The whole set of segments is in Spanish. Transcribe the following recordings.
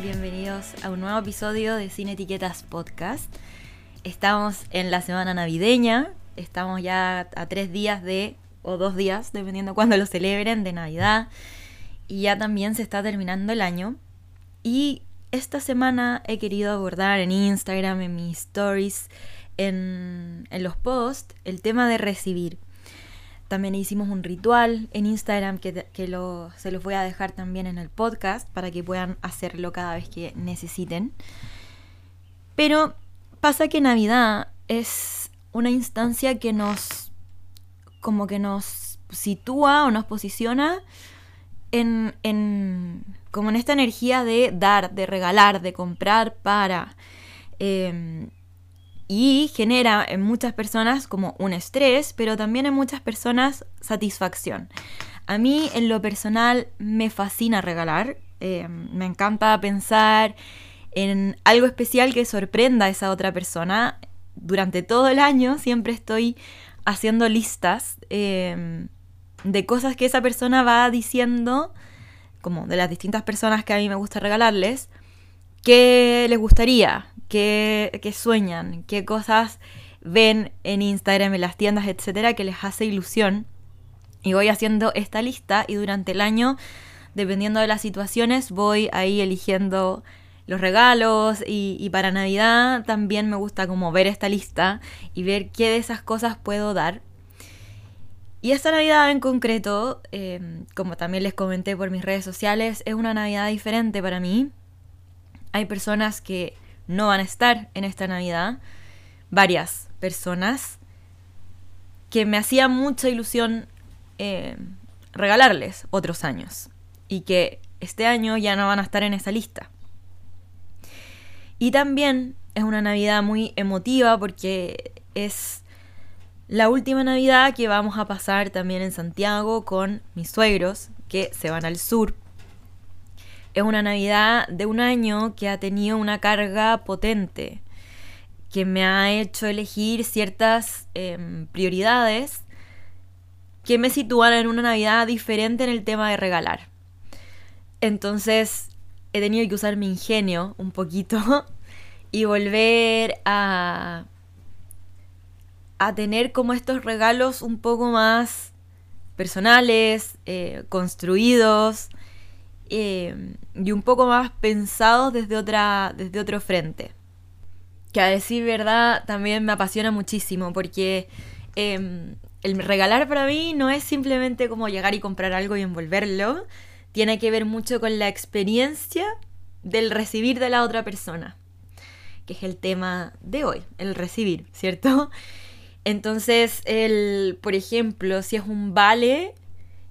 Bienvenidos a un nuevo episodio de Sin Etiquetas Podcast. Estamos en la semana navideña, estamos ya a tres días de, o dos días, dependiendo cuándo lo celebren, de Navidad. Y ya también se está terminando el año. Y esta semana he querido abordar en Instagram, en mis stories, en, en los posts, el tema de recibir. También hicimos un ritual en Instagram que, lo, se los voy a dejar también en el podcast para que puedan hacerlo cada vez que necesiten. Pero pasa que Navidad es una instancia que nos como que nos sitúa o nos posiciona en, en como en esta energía de dar, de regalar, de comprar para. Em, y genera en muchas personas como un estrés, pero también en muchas personas satisfacción. A mí en lo personal me fascina regalar, eh, me encanta pensar en algo especial que sorprenda a esa otra persona. Durante todo el año siempre estoy haciendo listas eh, de cosas que esa persona va diciendo, como de las distintas personas que a mí me gusta regalarles, que les gustaría, qué, sueñan, qué cosas ven en Instagram, en las tiendas, etcétera, que les hace ilusión. Y voy haciendo esta lista y durante el año, dependiendo de las situaciones, voy ahí eligiendo los regalos y, para Navidad también me gusta como ver esta lista y ver qué de esas cosas puedo dar. Y esta Navidad en concreto, em, como también les comenté por mis redes sociales, es una Navidad diferente para mí. Hay personas que no van a estar en esta Navidad. Varias personas que me hacía mucha ilusión eh, regalarles otros años y que este año ya no van a estar en esa lista. Y también es una Navidad muy emotiva porque es la última Navidad que vamos a pasar también en Santiago con mis suegros que se van al sur es una Navidad de un año que ha tenido una carga potente, que me ha hecho elegir ciertas em, prioridades que me sitúan en una Navidad diferente en el tema de regalar. Entonces he tenido que usar mi ingenio un poquito y volver a, a tener como estos regalos un poco más personales, eh, construidos, Em, y un poco más pensados desde, otra, desde otro frente. Que a decir verdad también me apasiona muchísimo porque em, el regalar para mí no es simplemente como llegar y comprar algo y envolverlo, tiene que ver mucho con la experiencia del recibir de la otra persona, que es el tema de hoy, el recibir, ¿cierto? Entonces, el, por ejemplo, si es un vale,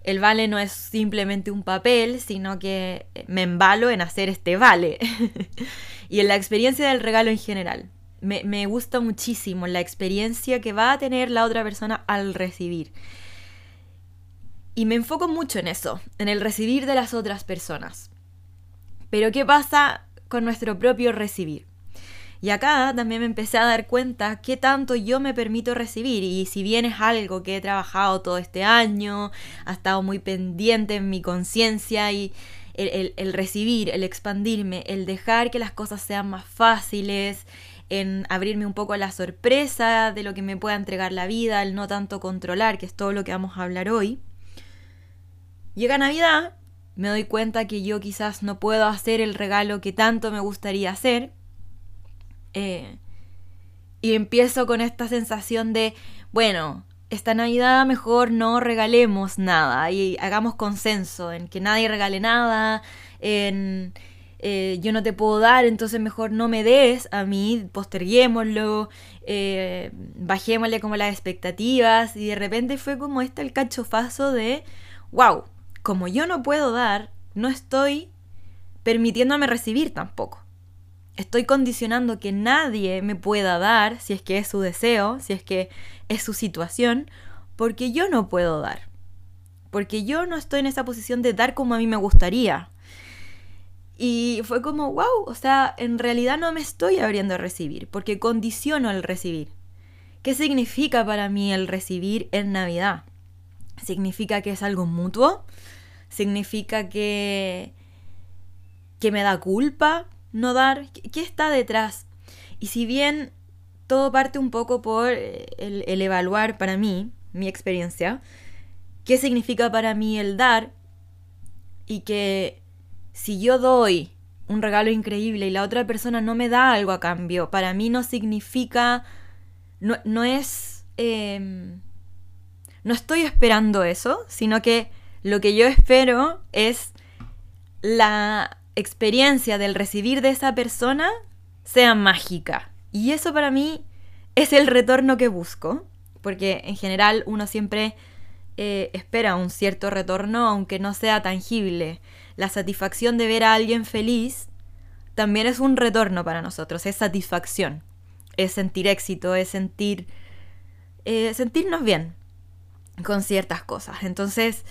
el vale no es simplemente un papel, sino que me embalo en hacer este vale. y en la experiencia del regalo en general. Me, gusta muchísimo la experiencia que va a tener la otra persona al recibir. Y me enfoco mucho en eso, en el recibir de las otras personas. Pero ¿qué pasa con nuestro propio recibir? Y acá también me empecé a dar cuenta qué tanto yo me permito recibir. Y si bien es algo que he trabajado todo este año, ha estado muy pendiente en mi conciencia y el, recibir, el expandirme, el dejar que las cosas sean más fáciles, en abrirme un poco a la sorpresa de lo que me pueda entregar la vida, el no tanto controlar, que es todo lo que vamos a hablar hoy. Llega Navidad, me doy cuenta que yo quizás no puedo hacer el regalo que tanto me gustaría hacer, eh, y empiezo con esta sensación de, bueno, esta Navidad mejor no regalemos nada y hagamos consenso en que nadie regale nada, en eh, yo no te puedo dar, entonces mejor no me des a mí, posterguémoslo, eh, bajémosle como las expectativas. Y de repente fue como este el cachofazo de, wow, como yo no puedo dar, no estoy permitiéndome recibir tampoco estoy condicionando que nadie me pueda dar, si es que es su deseo, si es que es su situación, porque yo no puedo dar. Porque yo no estoy en esa posición de dar como a mí me gustaría. Y fue como, wow, o sea, en realidad no me estoy abriendo a recibir, porque condiciono el recibir. ¿Qué significa para mí el recibir en Navidad? ¿Significa que es algo mutuo? ¿Significa que que me da culpa no dar, ¿qué está detrás? Y si bien todo parte un poco por eh, el, evaluar para mí, mi experiencia, qué significa para mí el dar y que si yo doy un regalo increíble y la otra persona no me da algo a cambio, para mí no significa, no, no es, em, no estoy esperando eso, sino que lo que yo espero es la experiencia del recibir de esa persona sea mágica. Y eso para mí es el retorno que busco, porque en general uno siempre eh, espera un cierto retorno, aunque no sea tangible. La satisfacción de ver a alguien feliz también es un retorno para nosotros, es satisfacción, es sentir éxito, es sentir eh, sentirnos bien con ciertas cosas. Entonces,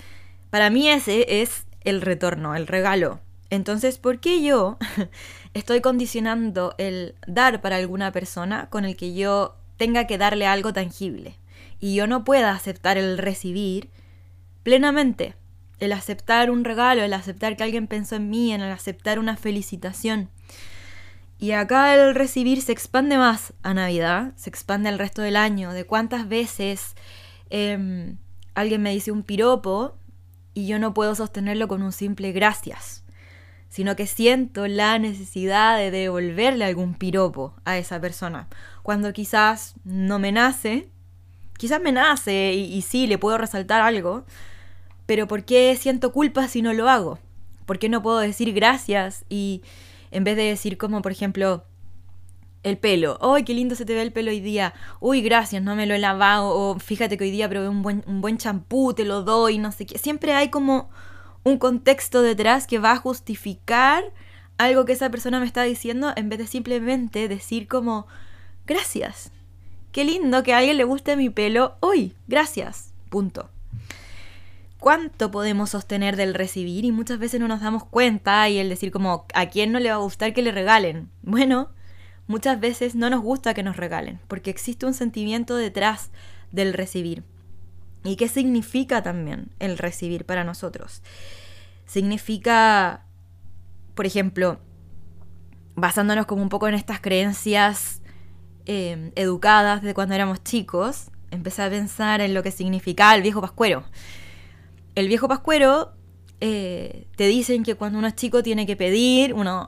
para mí ese es el retorno, el regalo. Entonces, ¿por qué yo estoy condicionando el dar para alguna persona con el que yo tenga que darle algo tangible? y yo no pueda aceptar el recibir plenamente, el aceptar un regalo, el aceptar que alguien pensó en mí, en el aceptar una felicitación. Y acá el recibir se expande más a Navidad, se expande al resto del año, de cuántas veces em, alguien me dice un piropo y yo no puedo sostenerlo con un simple gracias, sino que siento la necesidad de devolverle algún piropo a esa persona, cuando quizás no me nace, quizás me nace y, sí, le puedo resaltar algo, pero ¿por qué siento culpa si no lo hago? ¿Por qué no puedo decir gracias y en vez de decir como, por ejemplo, el pelo. ¡Ay, qué lindo se te ve el pelo hoy día! ¡Uy, gracias, no me lo he lavado! O fíjate que hoy día probé un buen, un buen champú, te lo doy, no sé qué. Siempre hay como un contexto detrás que va a justificar algo que esa persona me está diciendo en vez de simplemente decir como, gracias. Qué lindo que a alguien le guste mi pelo hoy. Gracias. Punto. ¿Cuánto podemos sostener del recibir? Y muchas veces no nos damos cuenta y el decir como, ¿a quién no le va a gustar que le regalen? Bueno, muchas veces no nos gusta que nos regalen, porque existe un sentimiento detrás del recibir. ¿Y qué significa también el recibir para nosotros? Significa, por ejemplo, basándonos como un poco en estas creencias Em, educadas desde cuando éramos chicos, empecé a pensar en lo que significaba el viejo pascuero. El viejo pascuero eh, te dicen que cuando uno es chico tiene que pedir, uno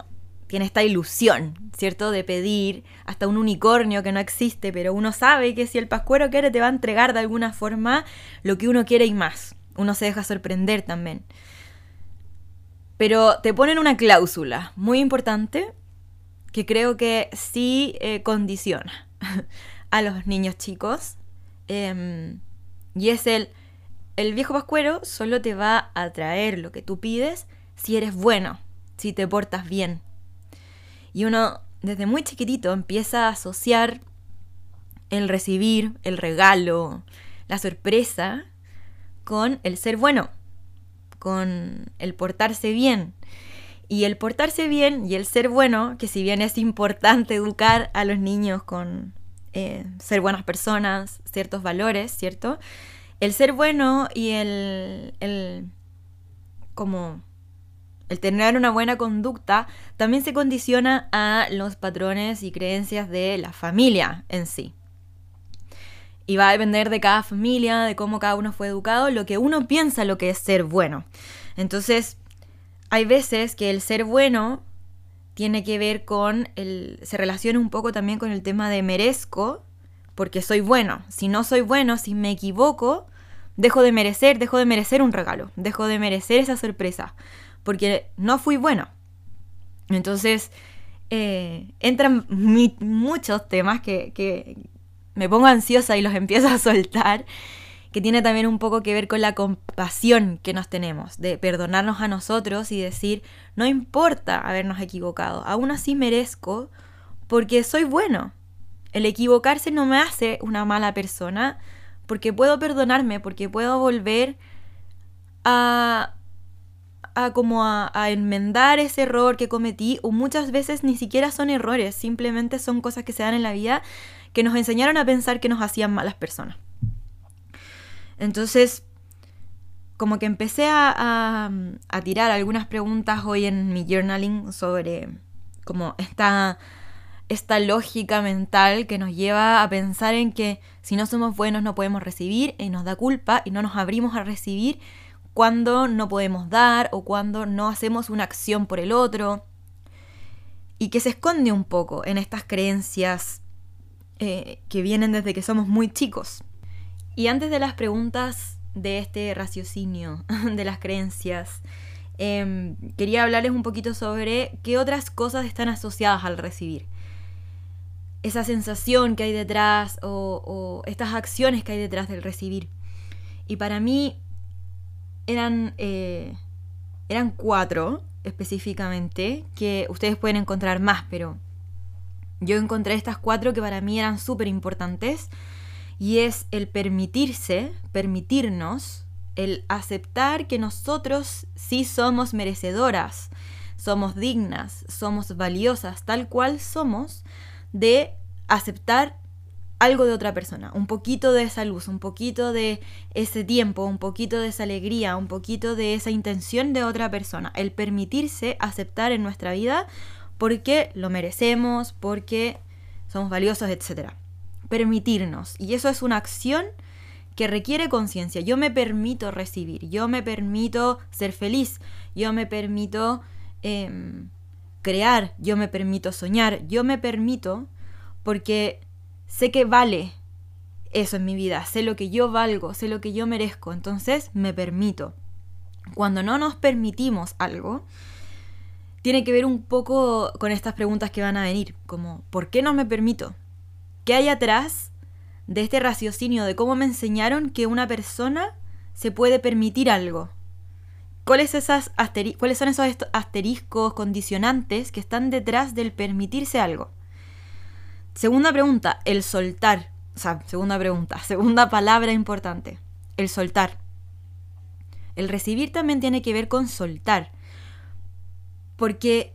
tiene esta ilusión, ¿cierto? De pedir hasta un unicornio que no existe, pero uno sabe que si el pascuero quiere te va a entregar de alguna forma lo que uno quiere y más. Uno se deja sorprender también. Pero te ponen una cláusula muy importante que creo que sí eh, condiciona a los niños chicos. Em, y es el, el viejo pascuero solo te va a traer lo que tú pides si eres bueno, si te portas bien. Y uno desde muy chiquitito empieza a asociar el recibir, el regalo, la sorpresa con el ser bueno, con el portarse bien. Y el portarse bien y el ser bueno, que si bien es importante educar a los niños con eh, ser buenas personas, ciertos valores, ¿cierto? El ser bueno y el, el como el tener una buena conducta también se condiciona a los patrones y creencias de la familia en sí. Y va a depender de cada familia, de cómo cada uno fue educado, lo que uno piensa lo que es ser bueno. Entonces, hay veces que el ser bueno tiene que ver con el. se relaciona un poco también con el tema de merezco, porque soy bueno. Si no soy bueno, si me equivoco, dejo de merecer, dejo de merecer un regalo, dejo de merecer esa sorpresa, porque no fui bueno. Entonces, eh, entran muchos temas que, que me pongo ansiosa y los empiezo a soltar que tiene también un poco que ver con la compasión que nos tenemos, de perdonarnos a nosotros y decir, no importa habernos equivocado, aún así merezco porque soy bueno. El equivocarse no me hace una mala persona porque puedo perdonarme, porque puedo volver a, a como a, enmendar ese error que cometí o muchas veces ni siquiera son errores, simplemente son cosas que se dan en la vida que nos enseñaron a pensar que nos hacían malas personas. Entonces, como que empecé a, a, tirar algunas preguntas hoy en mi journaling sobre como esta, esta lógica mental que nos lleva a pensar en que si no somos buenos no podemos recibir y nos da culpa y no nos abrimos a recibir cuando no podemos dar o cuando no hacemos una acción por el otro y que se esconde un poco en estas creencias eh, que vienen desde que somos muy chicos. Y antes de las preguntas de este raciocinio de las creencias, em, quería hablarles un poquito sobre qué otras cosas están asociadas al recibir. Esa sensación que hay detrás o, estas acciones que hay detrás del recibir. Y para mí eran, eh, eran cuatro específicamente, que ustedes pueden encontrar más, pero yo encontré estas cuatro que para mí eran súper importantes y es el permitirse, permitirnos, el aceptar que nosotros sí somos merecedoras, somos dignas, somos valiosas, tal cual somos, de aceptar algo de otra persona, un poquito de esa luz, un poquito de ese tiempo, un poquito de esa alegría, un poquito de esa intención de otra persona, el permitirse aceptar en nuestra vida porque lo merecemos, porque somos valiosos, etc. Permitirnos. Y eso es una acción que requiere conciencia. Yo me permito recibir, yo me permito ser feliz, yo me permito em, crear, yo me permito soñar, yo me permito porque sé que vale eso en mi vida, sé lo que yo valgo, sé lo que yo merezco, entonces me permito. Cuando no nos permitimos algo, tiene que ver un poco con estas preguntas que van a venir, como ¿por qué no me permito? ¿Qué hay atrás de este raciocinio de cómo me enseñaron que una persona se puede permitir algo? ¿Cuáles, ¿Cuáles son esos asteriscos condicionantes que están detrás del permitirse algo? Segunda pregunta, el soltar. O sea, segunda pregunta, segunda palabra importante, el soltar. El recibir también tiene que ver con soltar. Porque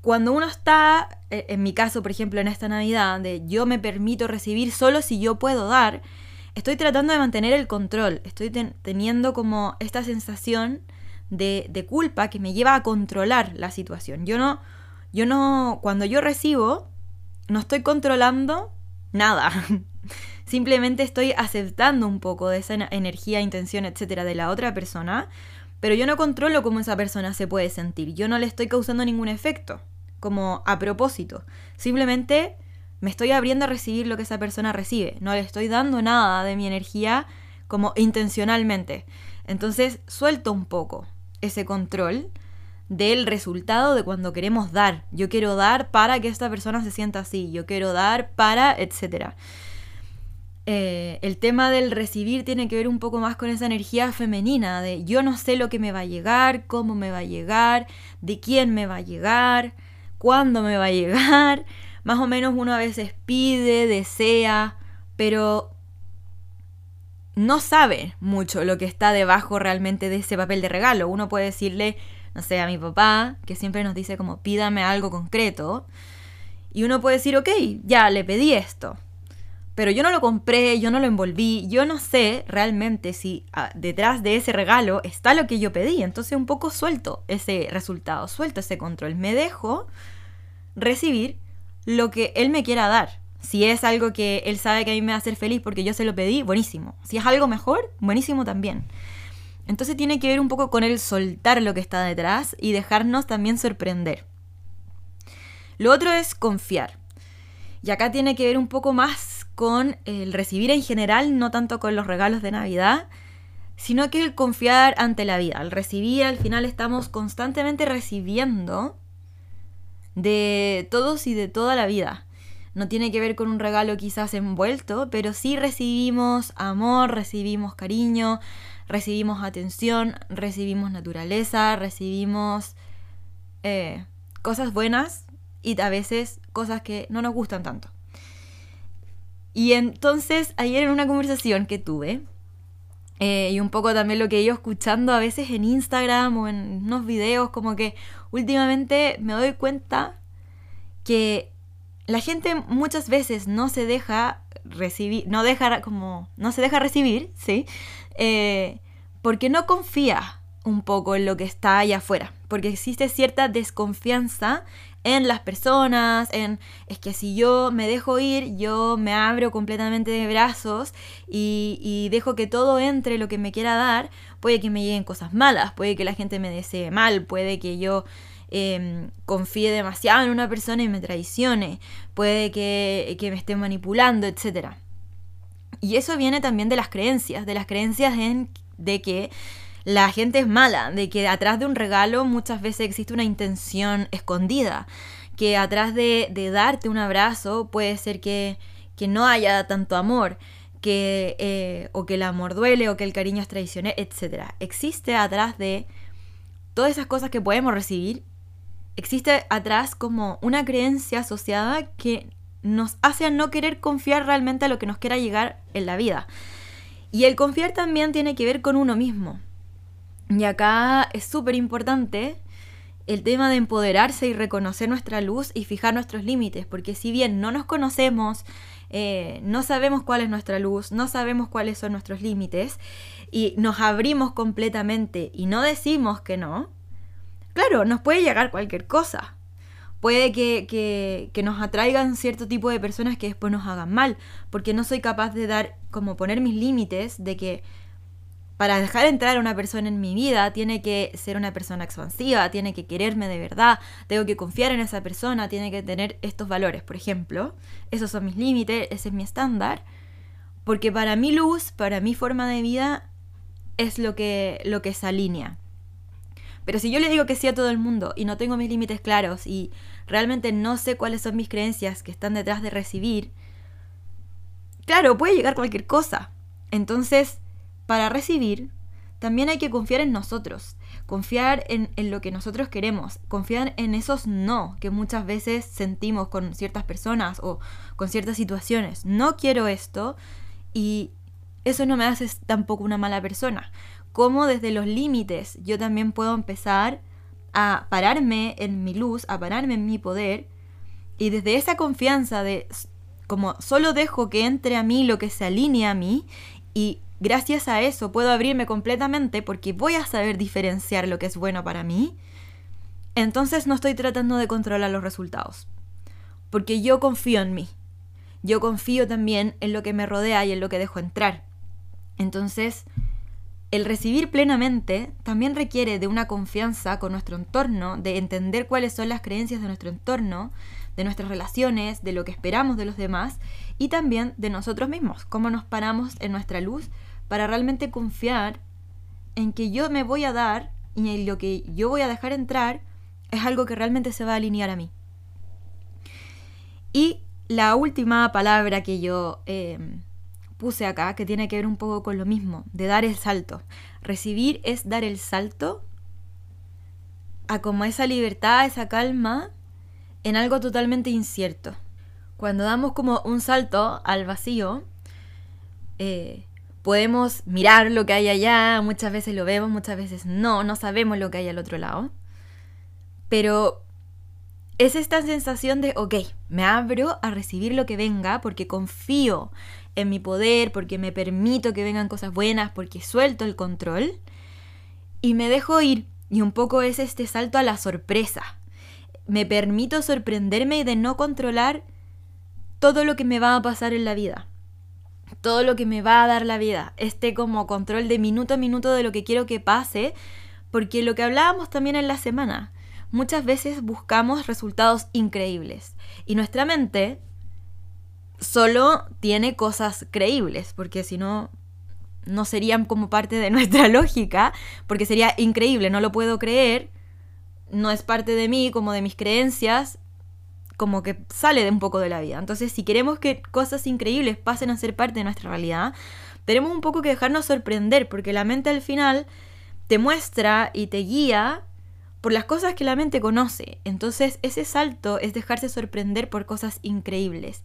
cuando uno está, e, en mi caso, por ejemplo, en esta Navidad, de yo me permito recibir solo si yo puedo dar, estoy tratando de mantener el control. Estoy teniendo como esta sensación de, de, culpa que me lleva a controlar la situación. Yo no, yo no, cuando yo recibo, no estoy controlando nada. Simplemente estoy aceptando un poco de esa energía, intención, etcétera, de la otra persona, pero yo no controlo cómo esa persona se puede sentir. Yo no le estoy causando ningún efecto, como a propósito. Simplemente me estoy abriendo a recibir lo que esa persona recibe. No le estoy dando nada de mi energía como intencionalmente. Entonces suelto un poco ese control del resultado de cuando queremos dar. Yo quiero dar para que esta persona se sienta así, yo quiero dar para, etc. Eh, el tema del recibir tiene que ver un poco más con esa energía femenina, de yo no sé lo que me va a llegar, cómo me va a llegar, de quién me va a llegar, cuándo me va a llegar. Más o menos uno a veces pide, desea, pero no sabe mucho lo que está debajo realmente de ese papel de regalo. Uno puede decirle, no sé, a mi papá, que siempre nos dice como pídame algo concreto. Y uno puede decir, ok, ya le pedí esto. Pero yo no lo compré, yo no lo envolví, yo no sé realmente si ah, detrás de ese regalo está lo que yo pedí. Entonces un poco suelto ese resultado, suelto ese control. Me dejo recibir lo que él me quiera dar. Si es algo que él sabe que a mí me va a hacer feliz porque yo se lo pedí, buenísimo. Si es algo mejor, buenísimo también. Entonces tiene que ver un poco con el soltar lo que está detrás y dejarnos también sorprender. Lo otro es confiar. Y acá tiene que ver un poco más con el recibir en general, no tanto con los regalos de Navidad, sino que el confiar ante la vida. Al recibir, al final estamos constantemente recibiendo de todos y de toda la vida. No tiene que ver con un regalo quizás envuelto, pero sí recibimos amor, recibimos cariño, recibimos atención, recibimos naturaleza, recibimos eh, cosas buenas y a veces cosas que no nos gustan tanto. Y entonces ayer en una conversación que tuve, eh, y un poco también lo que he ido escuchando a veces en Instagram o en unos videos, como que últimamente me doy cuenta que la gente muchas veces no se deja recibir, no deja como, no se deja recibir, ¿sí? Eh, porque no confía un poco en lo que está allá afuera, porque existe cierta desconfianza en las personas, en es que si yo me dejo ir, yo me abro completamente de brazos y, dejo que todo entre lo que me quiera dar, puede que me lleguen cosas malas, puede que la gente me desee mal, puede que yo em, confíe demasiado en una persona y me traicione, puede que, que me esté manipulando, etc. Y eso viene también de las creencias, de las creencias en, de que la gente es mala, de que atrás de un regalo muchas veces existe una intención escondida, que atrás de, darte un abrazo puede ser que, no haya tanto amor, que, eh, o que el amor duele, o que el cariño es traicionero, etc. Existe atrás de todas esas cosas que podemos recibir, existe atrás como una creencia asociada que nos hace a no querer confiar realmente a lo que nos quiera llegar en la vida. Y el confiar también tiene que ver con uno mismo. Y acá es súper importante el tema de empoderarse y reconocer nuestra luz y fijar nuestros límites, porque si bien no nos conocemos, eh, no sabemos cuál es nuestra luz, no sabemos cuáles son nuestros límites, y nos abrimos completamente y no decimos que no, claro, nos puede llegar cualquier cosa. Puede que, que, que nos atraigan cierto tipo de personas que después nos hagan mal, porque no soy capaz de dar, como poner mis límites de que para dejar entrar a una persona en mi vida, tiene que ser una persona expansiva, tiene que quererme de verdad, tengo que confiar en esa persona, tiene que tener estos valores, por ejemplo. Esos son mis límites, ese es mi estándar. Porque para mi luz, para mi forma de vida, es lo que, lo que se alinea. Pero si yo le digo que sí a todo el mundo y no tengo mis límites claros y realmente no sé cuáles son mis creencias que están detrás de recibir, claro, puede llegar cualquier cosa. Entonces, para recibir, también hay que confiar en nosotros, confiar en, lo que nosotros queremos, confiar en esos no que muchas veces sentimos con ciertas personas o con ciertas situaciones. No quiero esto y eso no me hace tampoco una mala persona. Como desde los límites yo también puedo empezar a pararme en mi luz, a pararme en mi poder y desde esa confianza de como solo dejo que entre a mí lo que se alinea a mí y gracias a eso puedo abrirme completamente porque voy a saber diferenciar lo que es bueno para mí, entonces no estoy tratando de controlar los resultados. Porque yo confío en mí. Yo confío también en lo que me rodea y en lo que dejo entrar. Entonces, el recibir plenamente también requiere de una confianza con nuestro entorno, de entender cuáles son las creencias de nuestro entorno, de nuestras relaciones, de lo que esperamos de los demás y también de nosotros mismos, cómo nos paramos en nuestra luz para realmente confiar en que yo me voy a dar y en lo que yo voy a dejar entrar es algo que realmente se va a alinear a mí. Y la última palabra que yo em, que tiene que ver un poco con lo mismo, de dar el salto. Recibir es dar el salto a como esa libertad, esa calma en algo totalmente incierto. Cuando damos como un salto al vacío, eh, podemos mirar lo que hay allá, muchas veces lo vemos, muchas veces no, no sabemos lo que hay al otro lado. Pero es esta sensación de, ok, me abro a recibir lo que venga porque confío en mi poder, porque me permito que vengan cosas buenas, porque suelto el control y me dejo ir. Y un poco es este salto a la sorpresa. Me permito sorprenderme de no controlar todo lo que me va a pasar en la vida todo lo que me va a dar la vida, este como control de minuto a minuto de lo que quiero que pase, porque lo que hablábamos también en la semana, muchas veces buscamos resultados increíbles y nuestra mente solo tiene cosas creíbles, porque si no, no serían como parte de nuestra lógica, porque sería increíble, no lo puedo creer, no es parte de mí, como de mis creencias, como que sale de un poco de la vida. Entonces, si queremos que cosas increíbles pasen a ser parte de nuestra realidad, tenemos un poco que dejarnos sorprender, porque la mente al final te muestra y te guía por las cosas que la mente conoce. Entonces, ese salto es dejarse sorprender por cosas increíbles.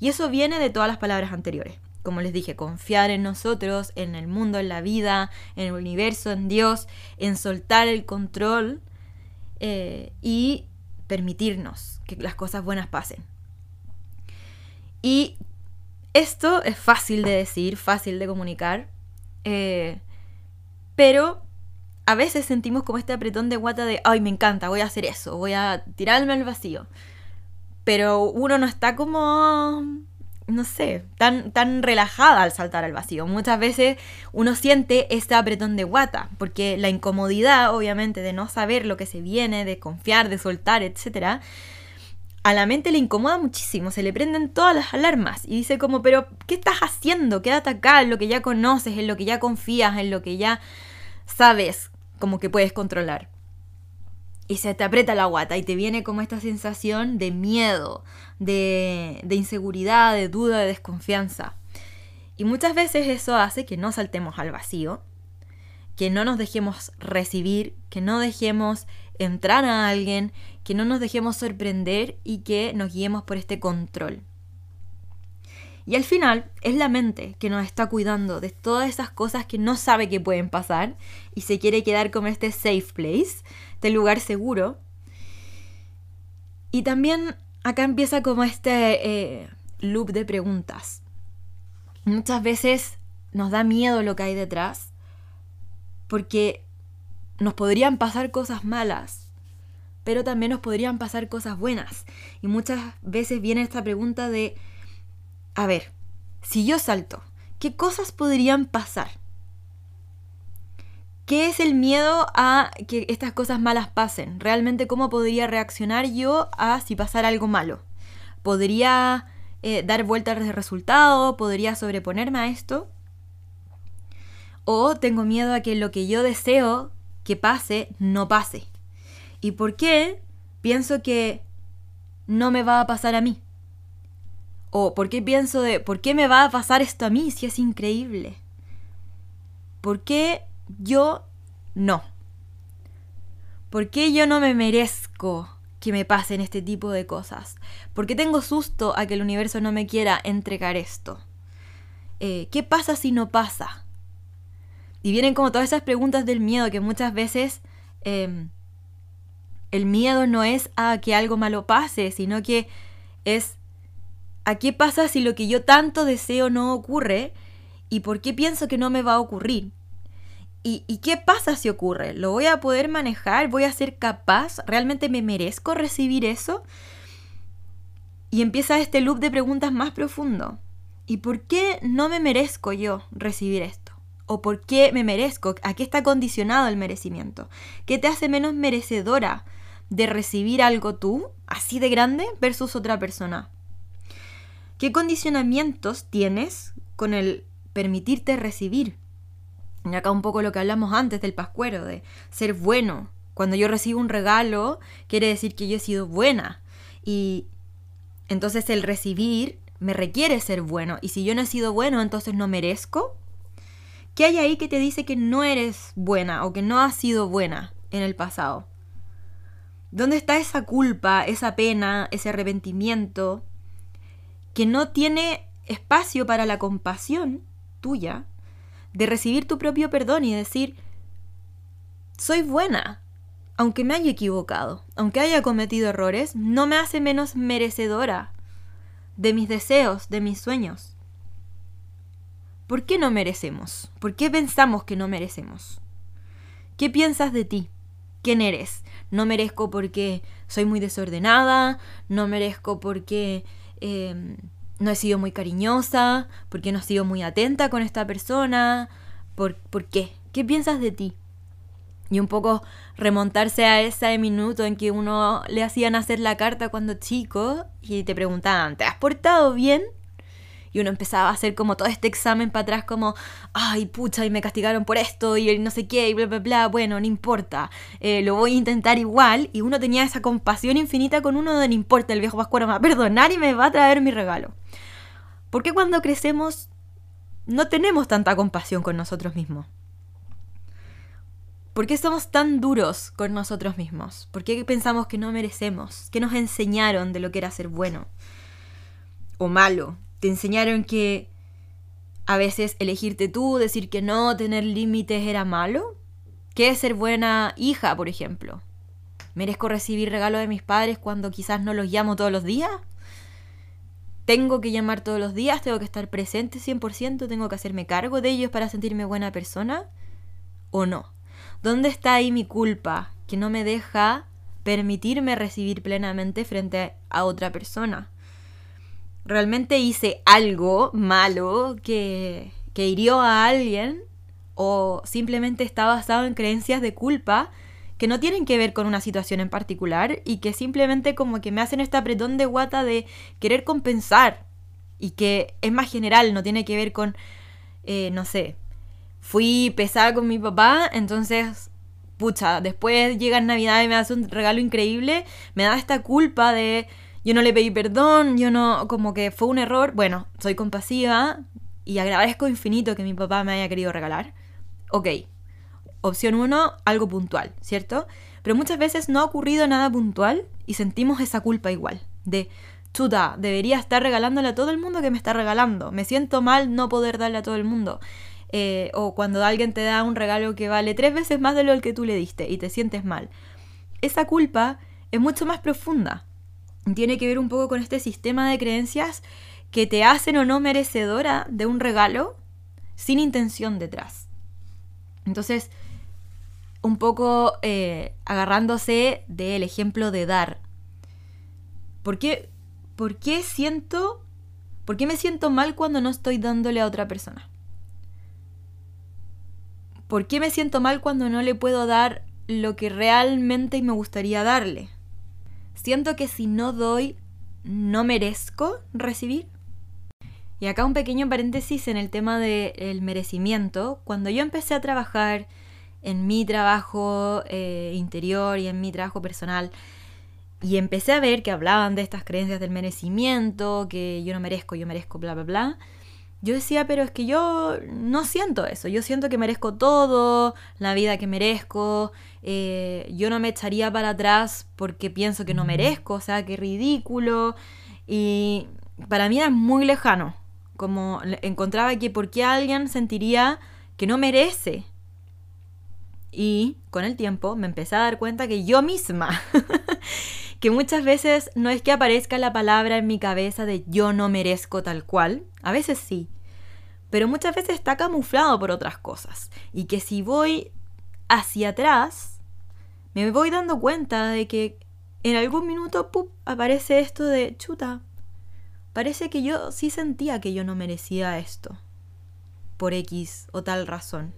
Y eso viene de todas las palabras anteriores. Como les dije, confiar en nosotros, en el mundo, en la vida, en el universo, en Dios, en soltar el control eh, y permitirnos que las cosas buenas pasen. Y esto es fácil de decir, fácil de comunicar, eh, pero a veces sentimos como este apretón de guata de, ay, me encanta, voy a hacer eso, voy a tirarme al vacío. Pero uno no está como, no sé, tan, tan relajada al saltar al vacío. Muchas veces uno siente este apretón de guata, porque la incomodidad, obviamente, de no saber lo que se viene, de confiar, de soltar, etcétera, a la mente le incomoda muchísimo, se le prenden todas las alarmas y dice como, pero ¿qué estás haciendo? Quédate acá en lo que ya conoces, en lo que ya confías, en lo que ya sabes como que puedes controlar. Y se te aprieta la guata y te viene como esta sensación de miedo, de, de inseguridad, de duda, de desconfianza. Y muchas veces eso hace que no saltemos al vacío, que no nos dejemos recibir, que no dejemos entrar a alguien, que no nos dejemos sorprender y que nos guiemos por este control. Y al final es la mente que nos está cuidando de todas esas cosas que no sabe que pueden pasar y se quiere quedar como este safe place, este lugar seguro. Y también acá empieza como este eh, loop de preguntas. Muchas veces nos da miedo lo que hay detrás porque nos podrían pasar cosas malas, pero también nos podrían pasar cosas buenas. Y muchas veces viene esta pregunta de a ver, si yo salto, ¿qué cosas podrían pasar? ¿Qué es el miedo a que estas cosas malas pasen? ¿Realmente cómo podría reaccionar yo a si pasara algo malo? ¿Podría eh, dar vueltas de resultado? ¿Podría sobreponerme a esto? ¿O tengo miedo a que lo que yo deseo que pase no pase? ¿Y por qué pienso que no me va a pasar a mí? O por qué pienso de, ¿por qué me va a pasar esto a mí si es increíble? ¿Por qué yo no? ¿Por qué yo no me merezco que me pasen este tipo de cosas? ¿Por qué tengo susto a que el universo no me quiera entregar esto? Eh, ¿Qué pasa si no pasa? Y vienen como todas esas preguntas del miedo que muchas veces em, el miedo no es a que algo malo pase, sino que es ¿A qué pasa si lo que yo tanto deseo no ocurre? ¿Y por qué pienso que no me va a ocurrir? ¿Y, ¿Y, qué pasa si ocurre? ¿Lo voy a poder manejar? ¿Voy a ser capaz? ¿Realmente me merezco recibir eso? Y empieza este loop de preguntas más profundo. ¿Y por qué no me merezco yo recibir esto? ¿O por qué me merezco? ¿A qué está condicionado el merecimiento? ¿Qué te hace menos merecedora de recibir algo tú, así de grande, versus otra persona? ¿Qué condicionamientos tienes con el permitirte recibir? Y acá un poco lo que hablamos antes del pascuero, de ser bueno. Cuando yo recibo un regalo, quiere decir que yo he sido buena. Y entonces el recibir me requiere ser bueno. Y si yo no he sido bueno, entonces no merezco. ¿Qué hay ahí que te dice que no eres buena o que no has sido buena en el pasado? ¿Dónde está esa culpa, esa pena, ese arrepentimiento que no tiene espacio para la compasión tuya de recibir tu propio perdón y decir, soy buena, aunque me haya equivocado, aunque haya cometido errores, no me hace menos merecedora de mis deseos, de mis sueños. ¿Por qué no merecemos? ¿Por qué pensamos que no merecemos? ¿Qué piensas de ti? ¿Quién eres? No merezco porque soy muy desordenada, no merezco porque Em, no he sido muy cariñosa, porque no he sido muy atenta con esta persona, ¿por, ¿por qué? ¿Qué piensas de ti? Y un poco remontarse a ese minuto en que uno le hacían hacer la carta cuando chico y te preguntaban, ¿te has portado bien? Y uno empezaba a hacer como todo este examen para atrás, como, ay, pucha, y me castigaron por esto, y no sé qué, y bla, bla, bla. Bueno, no importa, eh, lo voy a intentar igual. Y uno tenía esa compasión infinita con uno de no importa, el viejo Pascuero me va a perdonar y me va a traer mi regalo. Porque cuando crecemos no tenemos tanta compasión con nosotros mismos? ¿Por qué somos tan duros con nosotros mismos? ¿Por qué pensamos que no merecemos? ¿Qué nos enseñaron de lo que era ser bueno o malo? Te enseñaron que a veces elegirte tú, decir que no, tener límites era malo. ¿Qué es ser buena hija, por ejemplo? ¿Merezco recibir regalos de mis padres cuando quizás no los llamo todos los días? ¿Tengo que llamar todos los días? ¿Tengo que estar presente 100%? ¿Tengo que hacerme cargo de ellos para sentirme buena persona? o no? ¿Dónde está ahí mi culpa que no me deja permitirme recibir plenamente frente a otra persona? ¿Realmente hice algo malo que, que hirió a alguien? ¿O simplemente está basado en creencias de culpa que no tienen que ver con una situación en particular y que simplemente como que me hacen este apretón de guata de querer compensar y que es más general, no tiene que ver con, eh, no sé, fui pesada con mi papá, entonces, pucha, después llega Navidad y me hace un regalo increíble, me da esta culpa de yo no le pedí perdón, yo no, como que fue un error, bueno, soy compasiva y agradezco infinito que mi papá me haya querido regalar. Ok, opción uno, algo puntual, ¿cierto? Pero muchas veces no ha ocurrido nada puntual y sentimos esa culpa igual, de, chuta, debería estar regalándole a todo el mundo que me está regalando, me siento mal no poder darle a todo el mundo. Eh, o cuando alguien te da un regalo que vale tres veces más de lo que tú le diste y te sientes mal. Esa culpa es mucho más profunda. Tiene que ver un poco con este sistema de creencias que te hacen o no merecedora de un regalo sin intención detrás. Entonces, un poco eh, agarrándose del ejemplo de dar. ¿Por qué, ¿Por qué siento, por qué me siento mal cuando no estoy dándole a otra persona? ¿Por qué me siento mal cuando no le puedo dar lo que realmente me gustaría darle? Siento que si no doy, no merezco recibir. Y acá un pequeño paréntesis en el tema del merecimiento. Cuando yo empecé a trabajar en mi trabajo eh, interior y en mi trabajo personal, y empecé a ver que hablaban de estas creencias del merecimiento, que yo no merezco, yo merezco, bla, bla, bla. Yo decía, pero es que yo no siento eso, yo siento que merezco todo, la vida que merezco, eh, yo no me echaría para atrás porque pienso que no merezco, o sea, qué ridículo. Y para mí era muy lejano, como encontraba que por qué alguien sentiría que no merece. Y con el tiempo me empecé a dar cuenta que yo misma, que muchas veces no es que aparezca la palabra en mi cabeza de yo no merezco tal cual, a veces sí, pero muchas veces está camuflado por otras cosas. Y que si voy hacia atrás, me voy dando cuenta de que en algún minuto aparece esto de chuta. Parece que yo sí sentía que yo no merecía esto, por X o tal razón.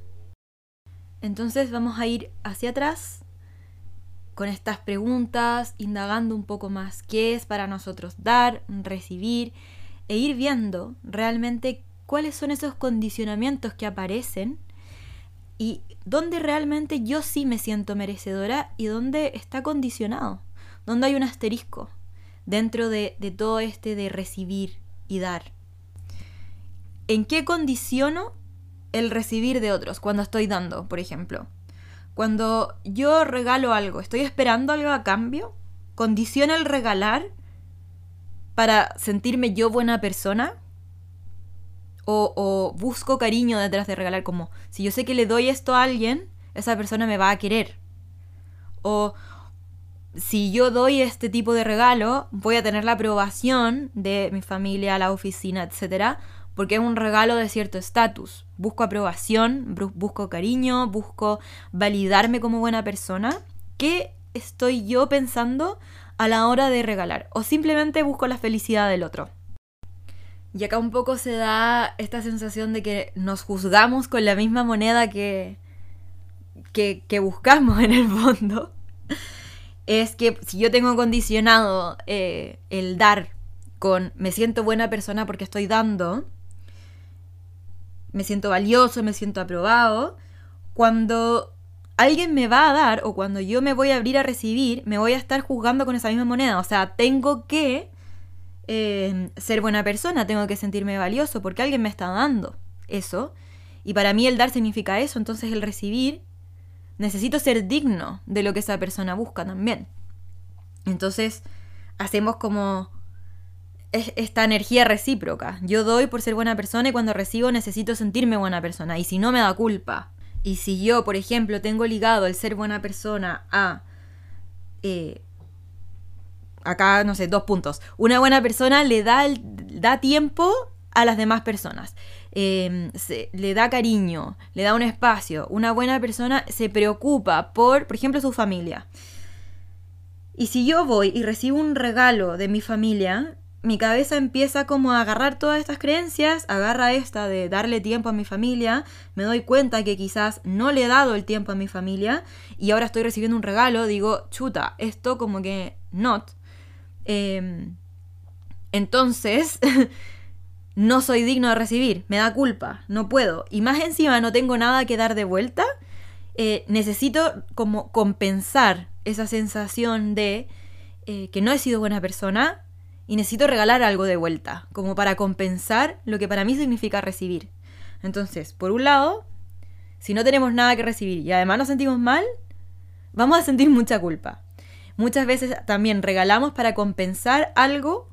Entonces vamos a ir hacia atrás con estas preguntas, indagando un poco más qué es para nosotros dar, recibir e ir viendo realmente cuáles son esos condicionamientos que aparecen y dónde realmente yo sí me siento merecedora y dónde está condicionado, dónde hay un asterisco dentro de, de todo este de recibir y dar. ¿En qué condiciono el recibir de otros cuando estoy dando, por ejemplo? Cuando yo regalo algo, ¿estoy esperando algo a cambio? ¿Condiciona el regalar para sentirme yo buena persona? O, busco cariño detrás de regalar, como si yo sé que le doy esto a alguien, esa persona me va a querer. O si yo doy este tipo de regalo, voy a tener la aprobación de mi familia, la oficina, etc. Porque es un regalo de cierto estatus. Busco aprobación, busco cariño, busco validarme como buena persona. ¿Qué estoy yo pensando a la hora de regalar? O simplemente busco la felicidad del otro. Y acá un poco se da esta sensación de que nos juzgamos con la misma moneda que, que, buscamos en el fondo. Es que si yo tengo condicionado eh, el dar con me siento buena persona porque estoy dando, me siento valioso, me siento aprobado, cuando alguien me va a dar o cuando yo me voy a abrir a recibir, me voy a estar juzgando con esa misma moneda. O sea, tengo que eh, ser buena persona, tengo que sentirme valioso porque alguien me está dando eso. Y para mí el dar significa eso, entonces el recibir, necesito ser digno de lo que esa persona busca también. Entonces hacemos como esta energía recíproca. Yo doy por ser buena persona y cuando recibo necesito sentirme buena persona. Y si no me da culpa. Y si yo, por ejemplo, tengo ligado el ser buena persona a eh, acá, no sé, dos puntos. Una buena persona le da, da tiempo a las demás personas. em, le da cariño, le da un espacio, una buena persona se preocupa por, por ejemplo, su familia. Y si yo voy y recibo un regalo de mi familia, mi cabeza empieza como a agarrar todas estas creencias, agarra esta de darle tiempo a mi familia, me doy cuenta que quizás no le he dado el tiempo a mi familia y ahora estoy recibiendo un regalo, digo, chuta, esto como que not. Em, entonces, no soy digno de recibir, me da culpa, no puedo. Y más encima no tengo nada que dar de vuelta, eh, necesito como compensar esa sensación de eh, que no he sido buena persona y necesito regalar algo de vuelta, como para compensar lo que para mí significa recibir. Entonces, por un lado, si no tenemos nada que recibir y además nos sentimos mal, vamos a sentir mucha culpa. Muchas veces también regalamos para compensar algo.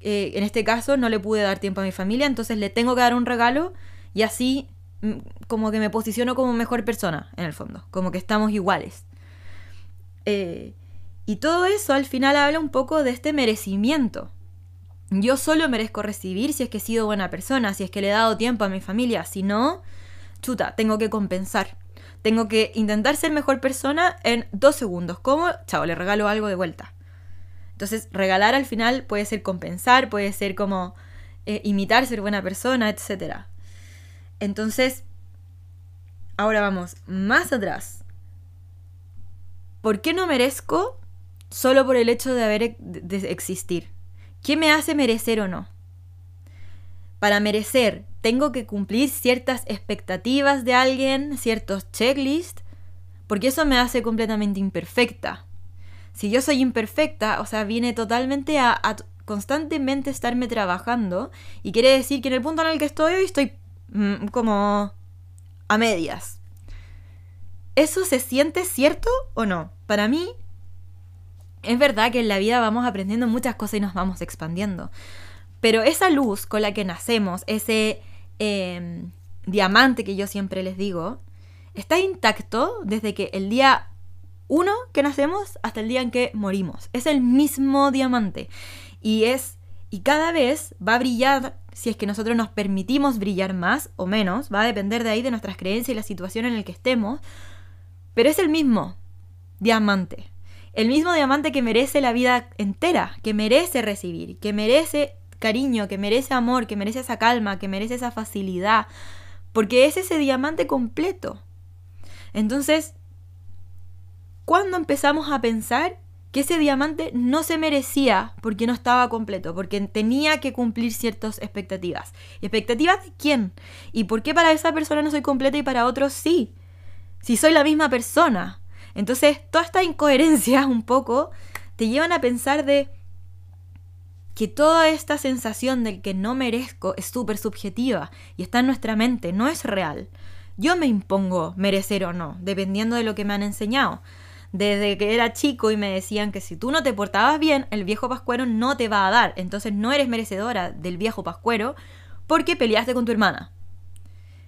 Eh, en este caso no le pude dar tiempo a mi familia, entonces le tengo que dar un regalo y así mm, como que me posiciono como mejor persona, en el fondo, como que estamos iguales. Eh, y todo eso al final habla un poco de este merecimiento. Yo solo merezco recibir si es que he sido buena persona, si es que le he dado tiempo a mi familia. Si no, chuta, tengo que compensar. Tengo que intentar ser mejor persona en dos segundos. ¿Cómo? Chao, le regalo algo de vuelta. Entonces, regalar al final puede ser compensar, puede ser como eh, imitar ser buena persona, etc. Entonces, ahora vamos más atrás. ¿Por qué no merezco solo por el hecho de haber de existir. ¿Qué me hace merecer o no? Para merecer, tengo que cumplir ciertas expectativas de alguien, ciertos checklists, porque eso me hace completamente imperfecta. Si yo soy imperfecta, o sea, viene totalmente a, constantemente estarme trabajando y quiere decir que en el punto en el que estoy hoy estoy mm, como a medias. ¿Eso se siente cierto o no? Para mí es verdad que en la vida vamos aprendiendo muchas cosas y nos vamos expandiendo. Pero esa luz con la que nacemos, ese em, diamante que yo siempre les digo, está intacto desde que el día uno que nacemos hasta el día en que morimos. Es el mismo diamante. Y es. Y cada vez va a brillar si es que nosotros nos permitimos brillar más o menos. Va a depender de ahí de nuestras creencias y la situación en la que estemos. Pero es el mismo diamante. El mismo diamante que merece la vida entera, que merece recibir, que merece cariño, que merece amor, que merece esa calma, que merece esa facilidad, porque es ese diamante completo. Entonces, ¿cuándo empezamos a pensar que ese diamante no se merecía porque no estaba completo, porque tenía que cumplir ciertas expectativas. ¿Expectativas de quién? ¿Y por qué para esa persona no soy completa y para otros sí? Si soy la misma persona. Entonces, toda esta incoherencia un poco te llevan a pensar de que toda esta sensación del que no merezco es súper subjetiva y está en nuestra mente, no es real. Yo me impongo merecer o no, dependiendo de lo que me han enseñado. Desde que era chico y me decían que si tú no te portabas bien, el viejo pascuero no te va a dar. Entonces no eres merecedora del viejo pascuero porque peleaste con tu hermana.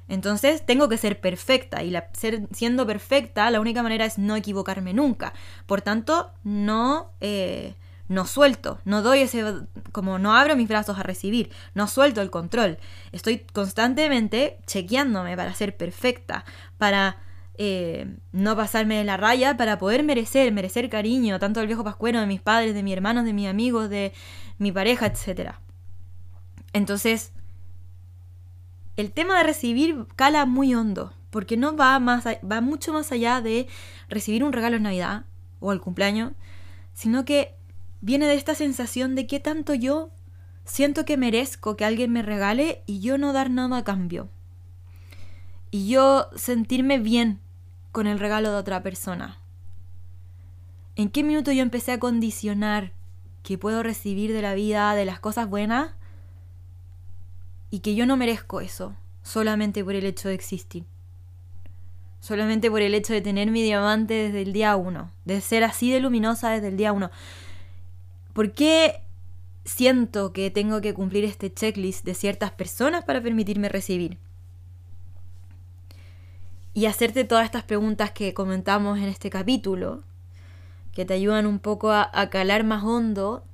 Entonces tengo que ser perfecta y ser, siendo perfecta la única manera es no equivocarme nunca. Por tanto, no, eh, no suelto, no doy ese, como no abro mis brazos a recibir, no suelto el control. Estoy constantemente chequeándome para ser perfecta, para eh, no pasarme de la raya, para poder merecer, merecer cariño, tanto del viejo pascuero, de mis padres, de mis hermanos, de mis amigos, de mi pareja, etc. Entonces, el tema de recibir cala muy hondo, porque no va, más, va mucho más allá de recibir un regalo en Navidad o al cumpleaños, sino que viene de esta sensación de que tanto yo siento que merezco que alguien me regale y yo no dar nada a cambio. Y yo sentirme bien con el regalo de otra persona. ¿En qué minuto yo empecé a condicionar que puedo recibir de la vida, de las cosas buenas, y que yo no merezco eso solamente por el hecho de existir. Solamente por el hecho de tener mi diamante desde el día uno, de ser así de luminosa desde el día uno. ¿Por qué siento que tengo que cumplir este checklist de ciertas personas para permitirme recibir? Y hacerte todas estas preguntas que comentamos en este capítulo, que te ayudan un poco a, a calar más hondo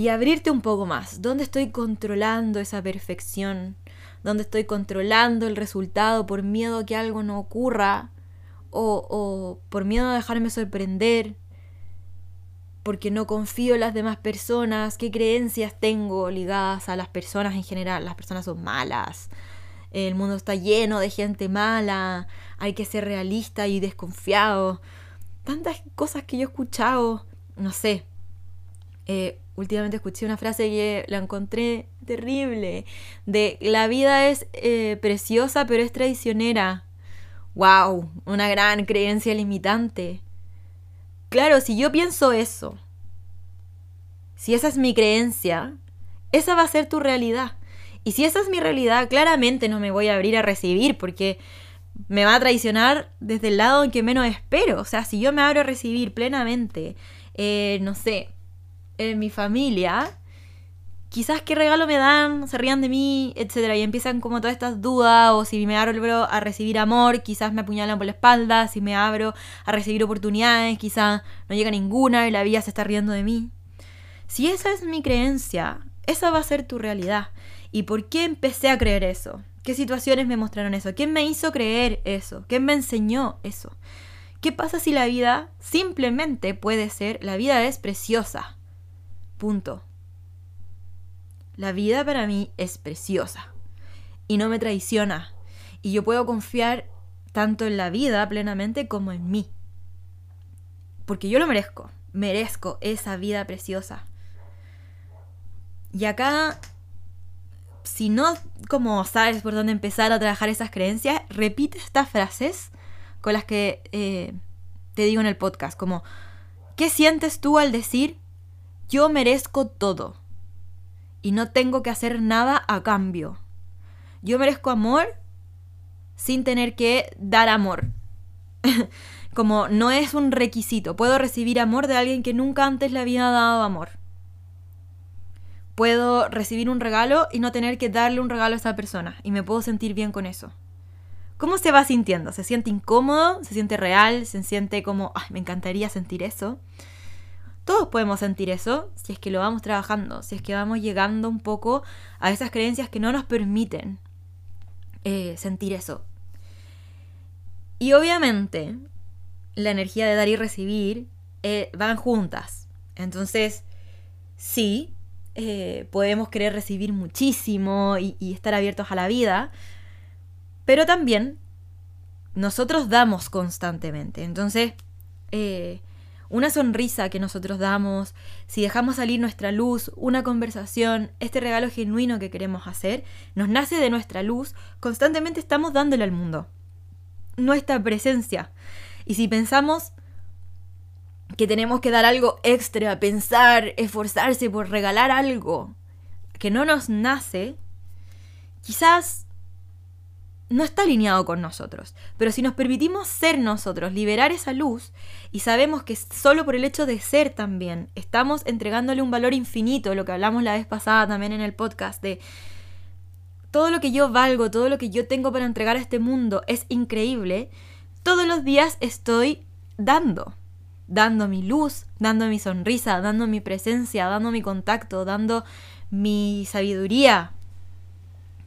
y abrirte un poco más. ¿Dónde estoy controlando esa perfección? ¿Dónde estoy controlando el resultado por miedo a que algo no ocurra? ¿O, o por miedo a dejarme sorprender? porque no confío en las demás personas, qué creencias tengo ligadas a las personas en general. Las personas son malas, el mundo está lleno de gente mala, hay que ser realista y desconfiado. Tantas cosas que yo he escuchado, no sé. Eh, últimamente escuché una frase que la encontré terrible, de la vida es eh, preciosa pero es traicionera. ¡Wow! Una gran creencia limitante. Claro, si yo pienso eso, si esa es mi creencia, esa va a ser tu realidad. Y si esa es mi realidad, claramente no me voy a abrir a recibir porque me va a traicionar desde el lado en que menos espero. O sea, si yo me abro a recibir plenamente, eh, no sé, en mi familia, quizás qué regalo me dan, se rían de mí, etcétera, y empiezan como todas estas dudas, o si me abro a recibir amor, quizás me apuñalan por la espalda, si me abro a recibir oportunidades, quizás no llega ninguna y la vida se está riendo de mí. Si esa es mi creencia, esa va a ser tu realidad. ¿Y por qué empecé a creer eso? ¿Qué situaciones me mostraron eso? ¿Quién me hizo creer eso? ¿Quién me enseñó eso? ¿Qué pasa si la vida simplemente puede ser, la vida es preciosa? Punto. La vida para mí es preciosa y no me traiciona. Y yo puedo confiar tanto en la vida plenamente como en mí. Porque yo lo merezco. Merezco esa vida preciosa. Y acá, si no como sabes por dónde empezar a trabajar esas creencias, repite estas frases con las que eh, te digo en el podcast. Como, ¿qué sientes tú al decir yo merezco todo? y no tengo que hacer nada a cambio. Yo merezco amor sin tener que dar amor. Como no es un requisito. Puedo recibir amor de alguien que nunca antes le había dado amor. Puedo recibir un regalo y no tener que darle un regalo a esa persona. Y me puedo sentir bien con eso. ¿Cómo se va sintiendo? ¿Se siente incómodo? ¿Se siente real? ¿Se siente como, me encantaría sentir eso? Todos podemos sentir eso si es que lo vamos trabajando, si es que vamos llegando un poco a esas creencias que no nos permiten eh, sentir eso. Y obviamente la energía de dar y recibir eh, van juntas. Entonces, sí, eh, podemos querer recibir muchísimo y, y, estar abiertos a la vida, pero también nosotros damos constantemente. Entonces, una sonrisa que nosotros damos, si dejamos salir nuestra luz, una conversación, este regalo genuino que queremos hacer, nos nace de nuestra luz, constantemente estamos dándole al mundo. Nuestra presencia. Y si pensamos que tenemos que dar algo extra, pensar, esforzarse por regalar algo que no nos nace, quizás no está alineado con nosotros. Pero si nos permitimos ser nosotros, liberar esa luz, y sabemos que solo por el hecho de ser también, estamos entregándole un valor infinito, lo que hablamos la vez pasada también en el podcast, de todo lo que yo valgo, todo lo que yo tengo para entregar a este mundo es increíble, todos los días estoy dando. Dando mi luz, dando mi sonrisa, dando mi presencia, dando mi contacto, dando mi sabiduría.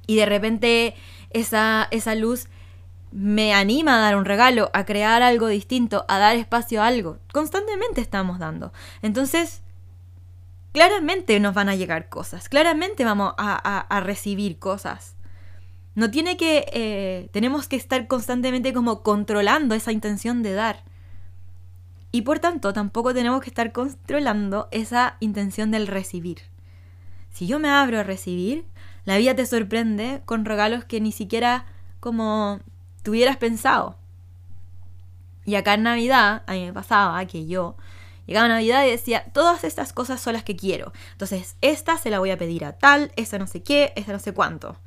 Y de repente esa, esa luz me anima a dar un regalo, a crear algo distinto, a dar espacio a algo. Constantemente estamos dando. Entonces, claramente nos van a llegar cosas, claramente vamos a, recibir cosas. No tiene que, eh, tenemos que estar constantemente como controlando esa intención de dar. Y por tanto, tampoco tenemos que estar controlando esa intención del recibir. Si yo me abro a recibir, la vida te sorprende con regalos que ni siquiera como tuvieras pensado. Y acá en Navidad, a mí me pasaba que yo llegaba Navidad y decía, todas estas cosas son las que quiero. Entonces, esta se la voy a pedir a tal, esta no sé qué, esta no sé cuánto.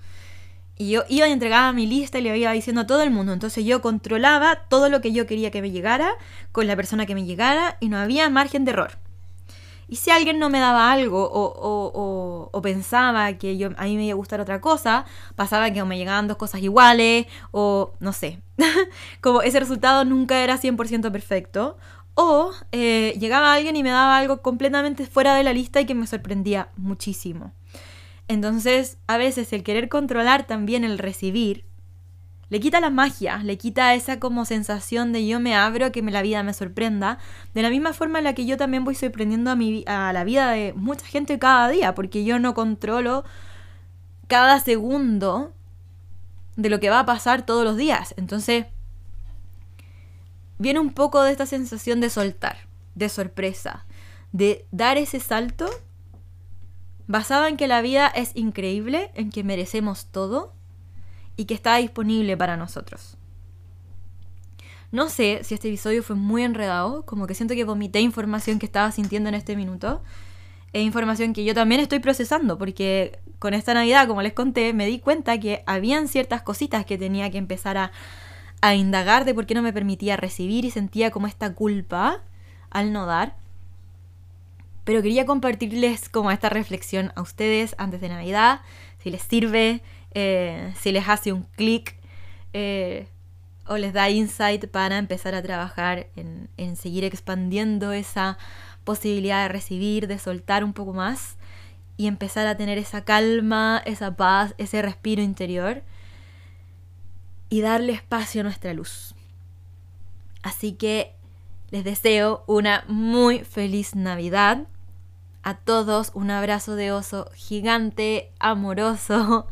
Y yo iba y entregaba mi lista y le iba diciendo a todo el mundo. Entonces yo controlaba todo lo que yo quería que me llegara con la persona que me llegara y no había margen de error. Y si alguien no me daba algo o, pensaba que a mí me iba a gustar otra cosa, pasaba que me llegaban dos cosas iguales o no sé. Como ese resultado nunca era 100% perfecto O eh, llegaba alguien y me daba algo completamente fuera de la lista y que me sorprendía muchísimo. Entonces, a veces el querer controlar también el recibir, le quita la magia, le quita esa como sensación de yo me abro, que la vida me sorprenda, de la misma forma en la que yo también voy sorprendiendo a, mi, a la vida de mucha gente cada día, porque yo no controlo cada segundo de lo que va a pasar todos los días. Entonces, viene un poco de esta sensación de soltar, de sorpresa, de dar ese salto basado en que la vida es increíble, en que merecemos todo y que está disponible para nosotros. No sé si este episodio fue muy enredado, como que siento que vomité información que estaba sintiendo en este minuto. Es información que yo también estoy procesando, porque con esta Navidad, como les conté, me di cuenta que habían ciertas cositas que tenía que empezar a, a indagar de por qué no me permitía recibir y sentía como esta culpa al no dar. Pero quería compartirles como esta reflexión a ustedes antes de Navidad, si les sirve, eh, si les hace un clic eh, o les da insight para empezar a trabajar en, en seguir expandiendo esa posibilidad de recibir, de soltar un poco más y empezar a tener esa calma, esa paz, ese respiro interior y darle espacio a nuestra luz. Así que les deseo una muy feliz Navidad a todos un abrazo de oso gigante, amoroso.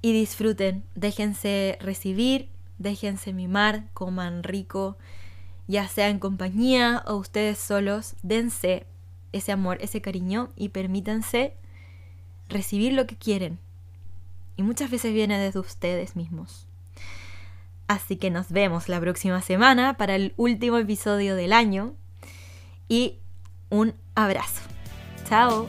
Y disfruten, déjense recibir, déjense mimar, coman rico, ya sea en compañía o ustedes solos, dense ese amor, ese cariño y permítanse recibir lo que quieren. Y muchas veces viene desde ustedes mismos. Así que nos vemos la próxima semana para el último episodio del año. Y un abrazo. Chao.